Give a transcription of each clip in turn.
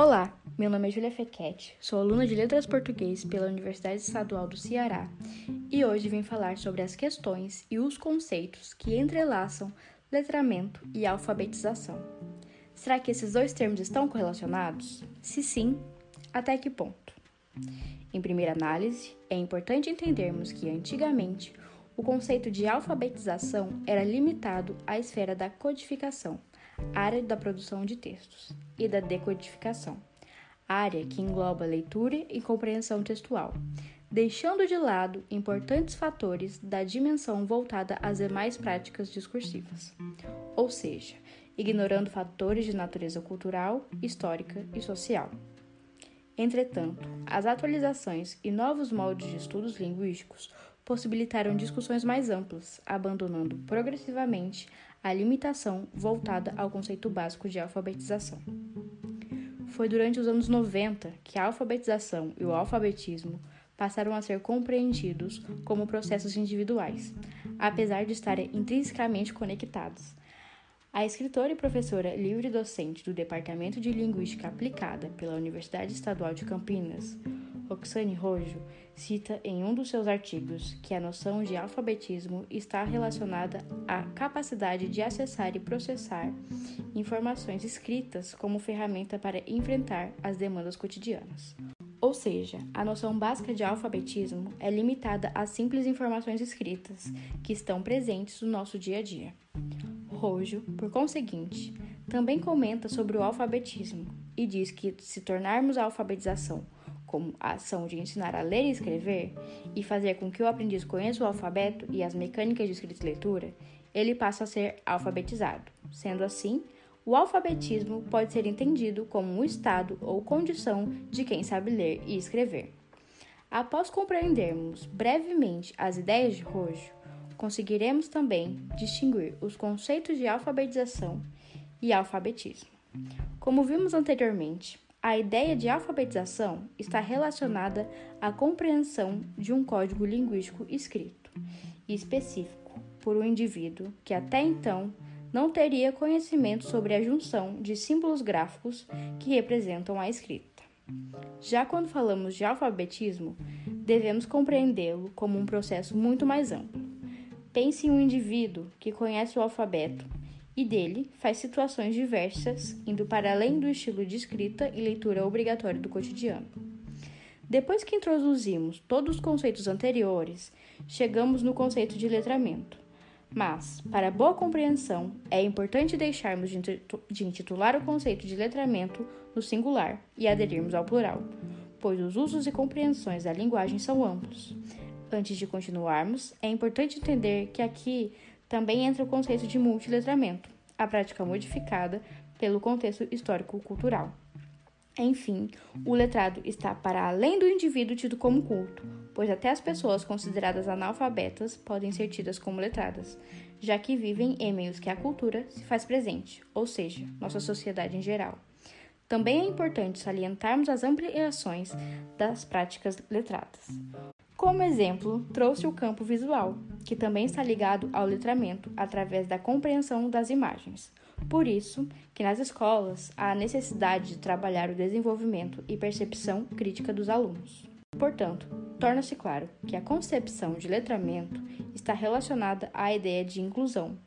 Olá, meu nome é Julia Fequete, sou aluna de Letras Português pela Universidade Estadual do Ceará e hoje vim falar sobre as questões e os conceitos que entrelaçam letramento e alfabetização. Será que esses dois termos estão correlacionados? Se sim, até que ponto? Em primeira análise, é importante entendermos que antigamente o conceito de alfabetização era limitado à esfera da codificação, área da produção de textos, e da decodificação, área que engloba leitura e compreensão textual, deixando de lado importantes fatores da dimensão voltada às demais práticas discursivas, ou seja, ignorando fatores de natureza cultural, histórica e social. Entretanto, as atualizações e novos moldes de estudos linguísticos possibilitaram discussões mais amplas, abandonando progressivamente a limitação voltada ao conceito básico de alfabetização. Foi durante os anos 90 que a alfabetização e o alfabetismo passaram a ser compreendidos como processos individuais, apesar de estarem intrinsecamente conectados, a escritora e professora livre docente do Departamento de Linguística Aplicada pela Universidade Estadual de Campinas, Roxane Rojo, cita em um dos seus artigos que a noção de alfabetismo está relacionada à capacidade de acessar e processar informações escritas como ferramenta para enfrentar as demandas cotidianas. Ou seja, a noção básica de alfabetismo é limitada às simples informações escritas que estão presentes no nosso dia a dia. Rojo, por conseguinte, também comenta sobre o alfabetismo e diz que se tornarmos a alfabetização como a ação de ensinar a ler e escrever e fazer com que o aprendiz conheça o alfabeto e as mecânicas de escrita e leitura, ele passa a ser alfabetizado. Sendo assim, o alfabetismo pode ser entendido como um estado ou condição de quem sabe ler e escrever. Após compreendermos brevemente as ideias de Rojo, conseguiremos também distinguir os conceitos de alfabetização e alfabetismo. Como vimos anteriormente, a ideia de alfabetização está relacionada à compreensão de um código linguístico escrito e específico por um indivíduo que até então não teria conhecimento sobre a junção de símbolos gráficos que representam a escrita. Já quando falamos de alfabetismo, devemos compreendê-lo como um processo muito mais amplo Pense em um indivíduo que conhece o alfabeto e dele faz situações diversas, indo para além do estilo de escrita e leitura obrigatório do cotidiano. Depois que introduzimos todos os conceitos anteriores, chegamos no conceito de letramento. Mas, para boa compreensão, é importante deixarmos de intitular o conceito de letramento no singular e aderirmos ao plural, pois os usos e compreensões da linguagem são amplos. Antes de continuarmos, é importante entender que aqui também entra o conceito de multiletramento, a prática modificada pelo contexto histórico-cultural. Enfim, o letrado está para além do indivíduo tido como culto, pois até as pessoas consideradas analfabetas podem ser tidas como letradas, já que vivem em meios que a cultura se faz presente, ou seja, nossa sociedade em geral. Também é importante salientarmos as ampliações das práticas letradas. Como exemplo, trouxe o campo visual, que também está ligado ao letramento através da compreensão das imagens. Por isso, que nas escolas há necessidade de trabalhar o desenvolvimento e percepção crítica dos alunos. Portanto, torna-se claro que a concepção de letramento está relacionada à ideia de inclusão.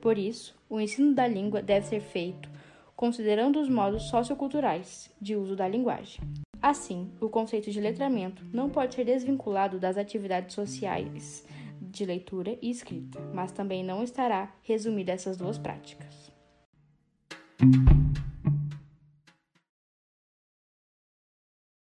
Por isso, o ensino da língua deve ser feito considerando os modos socioculturais de uso da linguagem. Assim, o conceito de letramento não pode ser desvinculado das atividades sociais de leitura e escrita, mas também não estará resumido a essas duas práticas.